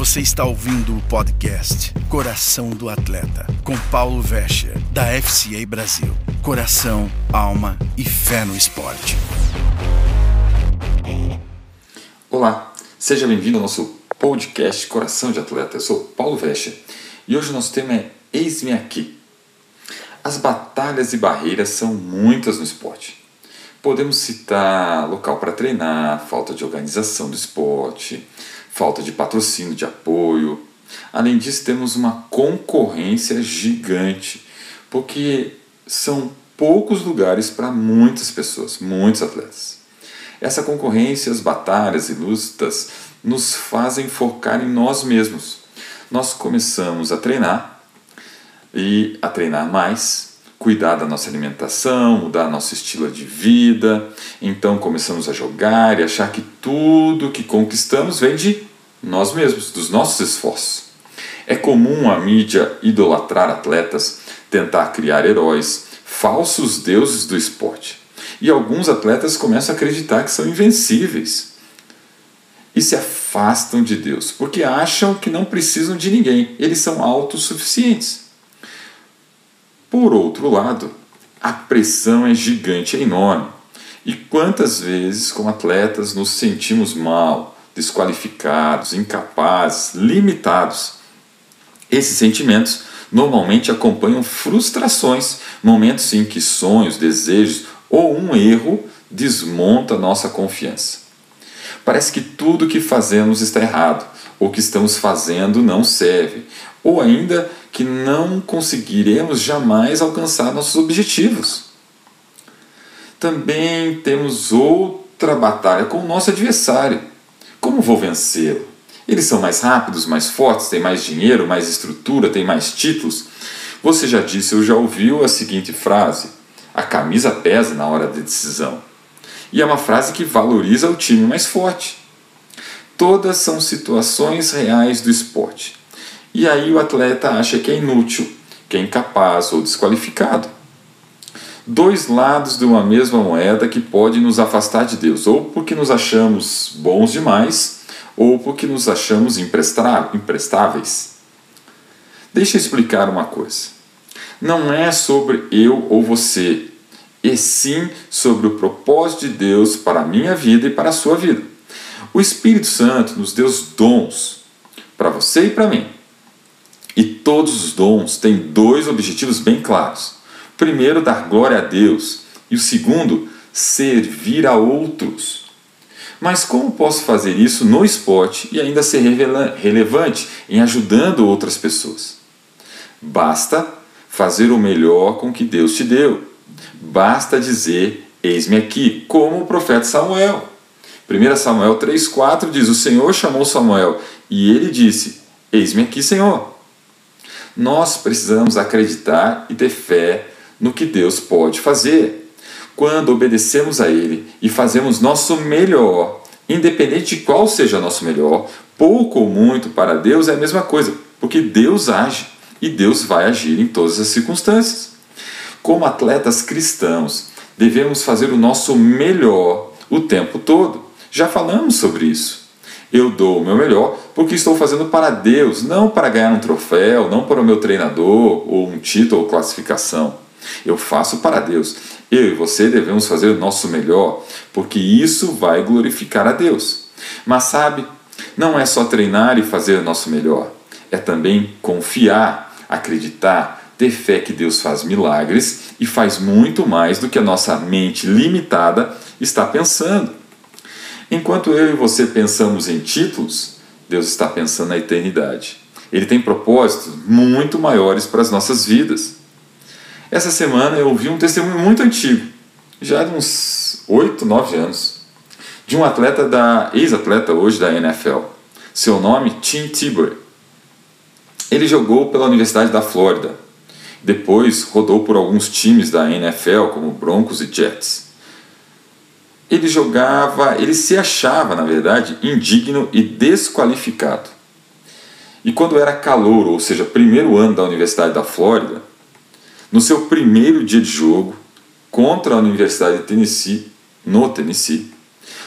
Você está ouvindo o podcast Coração do Atleta, com Paulo Vescher, da FCA Brasil. Coração, alma e fé no esporte. Olá, seja bem-vindo ao nosso podcast Coração de Atleta. Eu sou Paulo Vescher e hoje o nosso tema é Eis-me aqui. As batalhas e barreiras são muitas no esporte. Podemos citar local para treinar, falta de organização do esporte, falta de patrocínio, de apoio. Além disso, temos uma concorrência gigante, porque são poucos lugares para muitas pessoas, muitos atletas. Essa concorrência, as batalhas e lutas nos fazem focar em nós mesmos. Nós começamos a treinar e a treinar mais, cuidar da nossa alimentação, mudar nosso estilo de vida. Então começamos a jogar e achar que tudo que conquistamos vem de nós mesmos, dos nossos esforços. É comum a mídia idolatrar atletas, tentar criar heróis, falsos deuses do esporte. E alguns atletas começam a acreditar que são invencíveis e se afastam de Deus, porque acham que não precisam de ninguém, eles são autossuficientes. Por outro lado, a pressão é gigante, é enorme. E quantas vezes, como atletas, nos sentimos mal, desqualificados, incapazes, limitados? Esses sentimentos normalmente acompanham frustrações, momentos em que sonhos, desejos ou um erro desmonta nossa confiança. Parece que tudo que fazemos está errado, ou que estamos fazendo não serve, ou ainda que não conseguiremos jamais alcançar nossos objetivos. Também temos outra batalha com o nosso adversário. Como vou vencê-lo? Eles são mais rápidos, mais fortes, têm mais dinheiro, mais estrutura, têm mais títulos. Você já disse ou já ouviu a seguinte frase: a camisa pesa na hora da decisão. E é uma frase que valoriza o time mais forte. Todas são situações reais do esporte. E aí o atleta acha que é inútil, que é incapaz ou desqualificado. Dois lados de uma mesma moeda que pode nos afastar de Deus, ou porque nos achamos bons demais, ou porque nos achamos imprestáveis. Deixa eu explicar uma coisa. Não é sobre eu ou você, e sim sobre o propósito de Deus para a minha vida e para a sua vida. O Espírito Santo nos deu dons para você e para mim. Todos os dons têm dois objetivos bem claros. Primeiro, dar glória a Deus, e o segundo, servir a outros. Mas como posso fazer isso no esporte e ainda ser relevante em ajudando outras pessoas? Basta fazer o melhor com que Deus te deu. Basta dizer: Eis-me aqui, como o profeta Samuel. 1 Samuel 3,4 diz: O Senhor chamou Samuel e ele disse: Eis-me aqui, Senhor. Nós precisamos acreditar e ter fé no que Deus pode fazer. Quando obedecemos a Ele e fazemos nosso melhor, independente de qual seja nosso melhor, pouco ou muito para Deus é a mesma coisa, porque Deus age e Deus vai agir em todas as circunstâncias. Como atletas cristãos, devemos fazer o nosso melhor o tempo todo. Já falamos sobre isso. Eu dou o meu melhor porque estou fazendo para Deus, não para ganhar um troféu, não para o meu treinador ou um título ou classificação. Eu faço para Deus. Eu e você devemos fazer o nosso melhor, porque isso vai glorificar a Deus. Mas sabe, não é só treinar e fazer o nosso melhor, é também confiar, acreditar, ter fé que Deus faz milagres e faz muito mais do que a nossa mente limitada está pensando. Enquanto eu e você pensamos em títulos, Deus está pensando na eternidade. Ele tem propósitos muito maiores para as nossas vidas. Essa semana eu ouvi um testemunho muito antigo, já de uns 8, 9 anos, de um atleta da ex-atleta hoje da NFL. Seu nome Tim Tebow. Ele jogou pela Universidade da Flórida. Depois rodou por alguns times da NFL como Broncos e Jets ele jogava, ele se achava, na verdade, indigno e desqualificado. E quando era calor, ou seja, primeiro ano da Universidade da Flórida, no seu primeiro dia de jogo contra a Universidade de Tennessee, no Tennessee,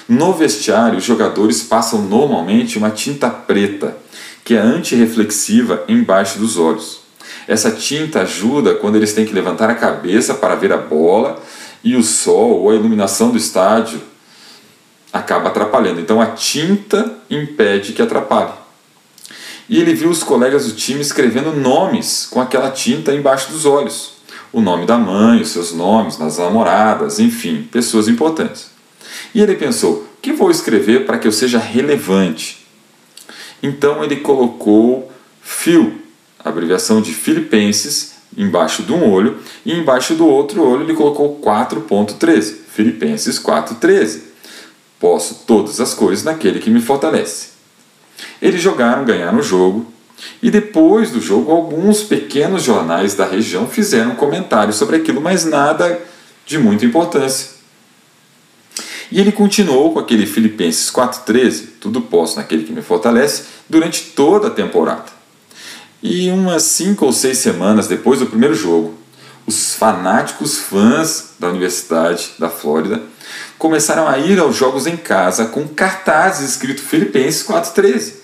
no vestiário os jogadores passam normalmente uma tinta preta que é antirreflexiva embaixo dos olhos. Essa tinta ajuda quando eles têm que levantar a cabeça para ver a bola e o sol ou a iluminação do estádio acaba atrapalhando. Então a tinta impede que atrapalhe. E ele viu os colegas do time escrevendo nomes com aquela tinta embaixo dos olhos. O nome da mãe, os seus nomes, das namoradas, enfim, pessoas importantes. E ele pensou: o que vou escrever para que eu seja relevante? Então ele colocou Phil, abreviação de Filipenses, embaixo de um olho, e embaixo do outro olho ele colocou 4.13, Filipenses 4.13. Posso todas as coisas naquele que me fortalece. Eles jogaram, ganharam o jogo, e depois do jogo, alguns pequenos jornais da região fizeram comentários sobre aquilo, mas nada de muita importância. E ele continuou com aquele Filipenses 4,13, tudo posso naquele que me fortalece, durante toda a temporada. E umas cinco ou seis semanas depois do primeiro jogo, os fanáticos fãs da Universidade da Flórida começaram a ir aos jogos em casa com cartazes escrito Filipenses 4:13.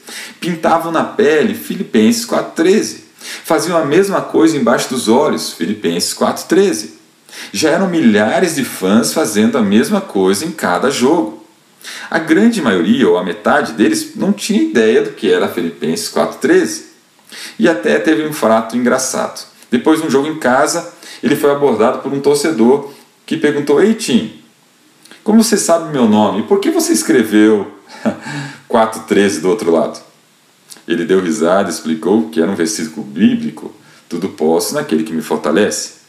Pintavam na pele Filipenses 4:13. Faziam a mesma coisa embaixo dos olhos, Filipenses 4:13. Já eram milhares de fãs fazendo a mesma coisa em cada jogo. A grande maioria, ou a metade deles, não tinha ideia do que era Filipenses 4:13. E até teve um fato engraçado. Depois de um jogo em casa, ele foi abordado por um torcedor que perguntou: Ei, Tim, como você sabe meu nome? Por que você escreveu 4,13 do outro lado? Ele deu risada e explicou que era um versículo bíblico: Tudo posso naquele que me fortalece.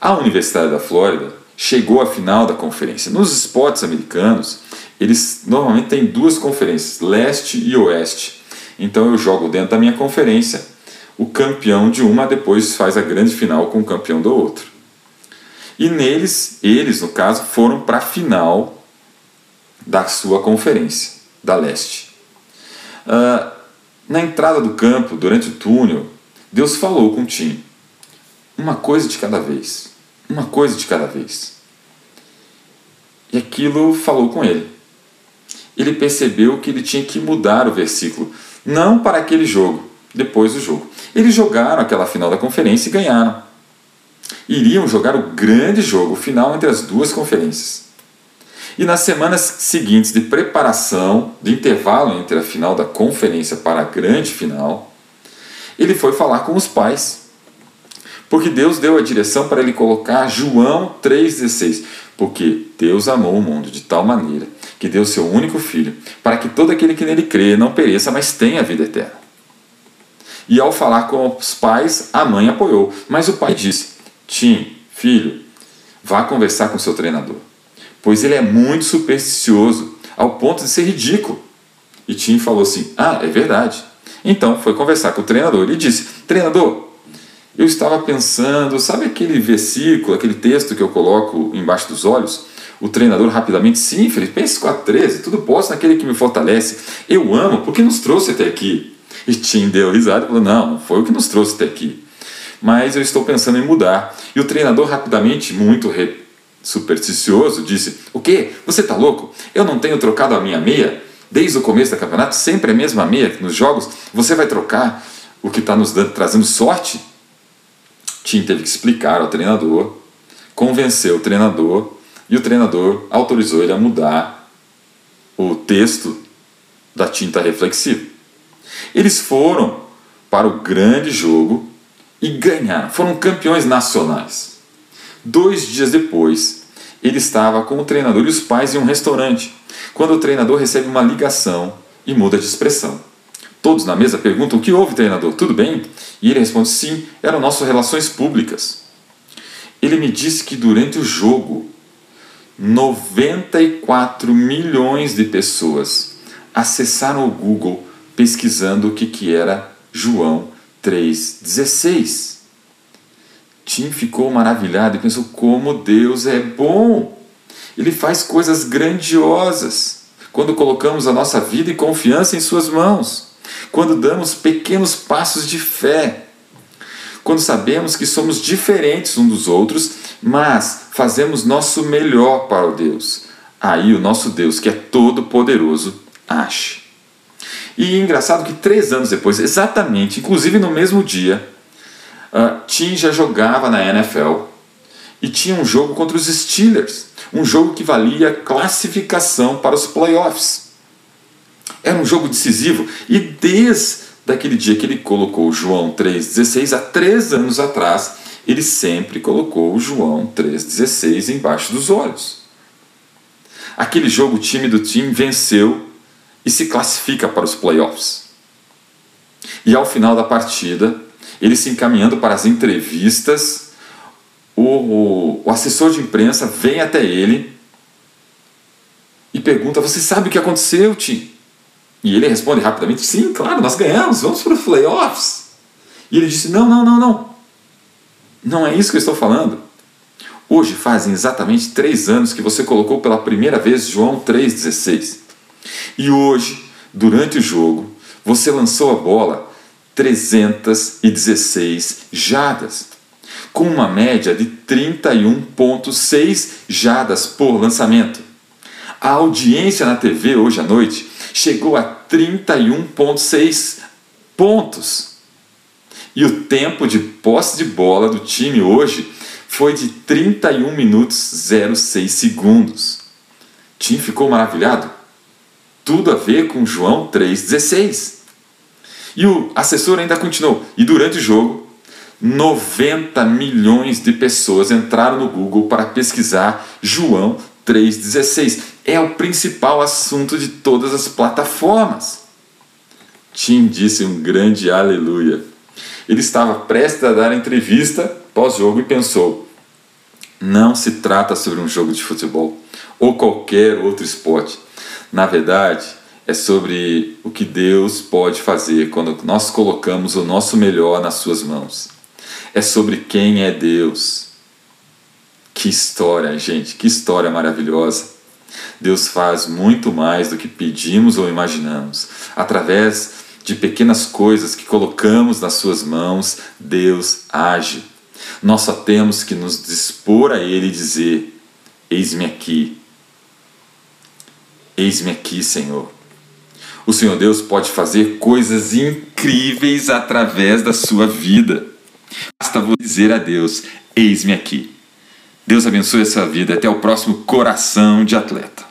A Universidade da Flórida chegou à final da conferência. Nos esportes americanos, eles normalmente têm duas conferências, leste e oeste. Então eu jogo dentro da minha conferência, o campeão de uma depois faz a grande final com o campeão do outro. E neles, eles, no caso, foram para a final da sua conferência, da leste. Uh, na entrada do campo, durante o túnel, Deus falou com o. Uma coisa de cada vez. Uma coisa de cada vez. E aquilo falou com ele. Ele percebeu que ele tinha que mudar o versículo, não para aquele jogo, depois do jogo. Eles jogaram aquela final da conferência e ganharam iriam jogar o grande jogo final entre as duas conferências. E nas semanas seguintes de preparação, de intervalo entre a final da conferência para a grande final, ele foi falar com os pais. Porque Deus deu a direção para ele colocar João 3,16. Porque Deus amou o mundo de tal maneira que deu seu único filho, para que todo aquele que nele crê não pereça, mas tenha a vida eterna. E ao falar com os pais, a mãe apoiou, mas o pai disse: Tim, filho, vá conversar com seu treinador, pois ele é muito supersticioso, ao ponto de ser ridículo. E Tim falou assim: Ah, é verdade. Então foi conversar com o treinador e disse: Treinador, eu estava pensando, sabe aquele versículo, aquele texto que eu coloco embaixo dos olhos? O treinador rapidamente, sim, Filipenses 4,13, tudo posso naquele que me fortalece. Eu amo, porque nos trouxe até aqui. E Tim deu risada e falou: Não, foi o que nos trouxe até aqui mas eu estou pensando em mudar. E o treinador, rapidamente, muito supersticioso, disse: O quê? Você está louco? Eu não tenho trocado a minha meia desde o começo do campeonato, sempre a mesma meia nos jogos. Você vai trocar o que está nos dando, trazendo sorte? Tim teve que explicar ao treinador, convenceu o treinador e o treinador autorizou ele a mudar o texto da tinta reflexiva. Eles foram para o grande jogo e ganharam. Foram campeões nacionais. Dois dias depois, ele estava com o treinador e os pais em um restaurante, quando o treinador recebe uma ligação e muda de expressão. Todos na mesa perguntam: O que houve, treinador? Tudo bem? E ele responde: Sim, eram nossas relações públicas. Ele me disse que durante o jogo, 94 milhões de pessoas acessaram o Google pesquisando o que, que era João 3,16. Tim ficou maravilhado e pensou: como Deus é bom! Ele faz coisas grandiosas quando colocamos a nossa vida e confiança em Suas mãos, quando damos pequenos passos de fé, quando sabemos que somos diferentes uns dos outros, mas fazemos nosso melhor para o Deus. Aí o nosso Deus, que é todo-poderoso, age. E engraçado que três anos depois, exatamente, inclusive no mesmo dia, uh, Tim já jogava na NFL e tinha um jogo contra os Steelers, um jogo que valia classificação para os playoffs. Era um jogo decisivo e desde aquele dia que ele colocou João 3,16, há três anos atrás, ele sempre colocou João 3,16 embaixo dos olhos. Aquele jogo, o time do time venceu e se classifica para os playoffs. E ao final da partida, ele se encaminhando para as entrevistas, o, o, o assessor de imprensa vem até ele e pergunta: Você sabe o que aconteceu, Tim? E ele responde rapidamente: Sim, claro, nós ganhamos, vamos para os playoffs. E ele disse: Não, não, não, não. Não é isso que eu estou falando. Hoje fazem exatamente três anos que você colocou pela primeira vez João 3,16. E hoje, durante o jogo, você lançou a bola 316 jadas, com uma média de 31,6 jadas por lançamento. A audiência na TV hoje à noite chegou a 31,6 pontos. E o tempo de posse de bola do time hoje foi de 31 minutos 06 segundos. O time ficou maravilhado? Tudo a ver com João 3,16. E o assessor ainda continuou. E durante o jogo, 90 milhões de pessoas entraram no Google para pesquisar João 3,16. É o principal assunto de todas as plataformas. Tim disse um grande aleluia. Ele estava prestes a dar a entrevista pós-jogo e pensou: não se trata sobre um jogo de futebol ou qualquer outro esporte. Na verdade, é sobre o que Deus pode fazer quando nós colocamos o nosso melhor nas Suas mãos. É sobre quem é Deus que história, gente, que história maravilhosa. Deus faz muito mais do que pedimos ou imaginamos. Através de pequenas coisas que colocamos nas Suas mãos, Deus age. Nós só temos que nos dispor a Ele e dizer: Eis-me aqui. Eis-me aqui, Senhor. O Senhor Deus pode fazer coisas incríveis através da sua vida. Basta você dizer a Deus: Eis-me aqui. Deus abençoe a sua vida. Até o próximo Coração de Atleta.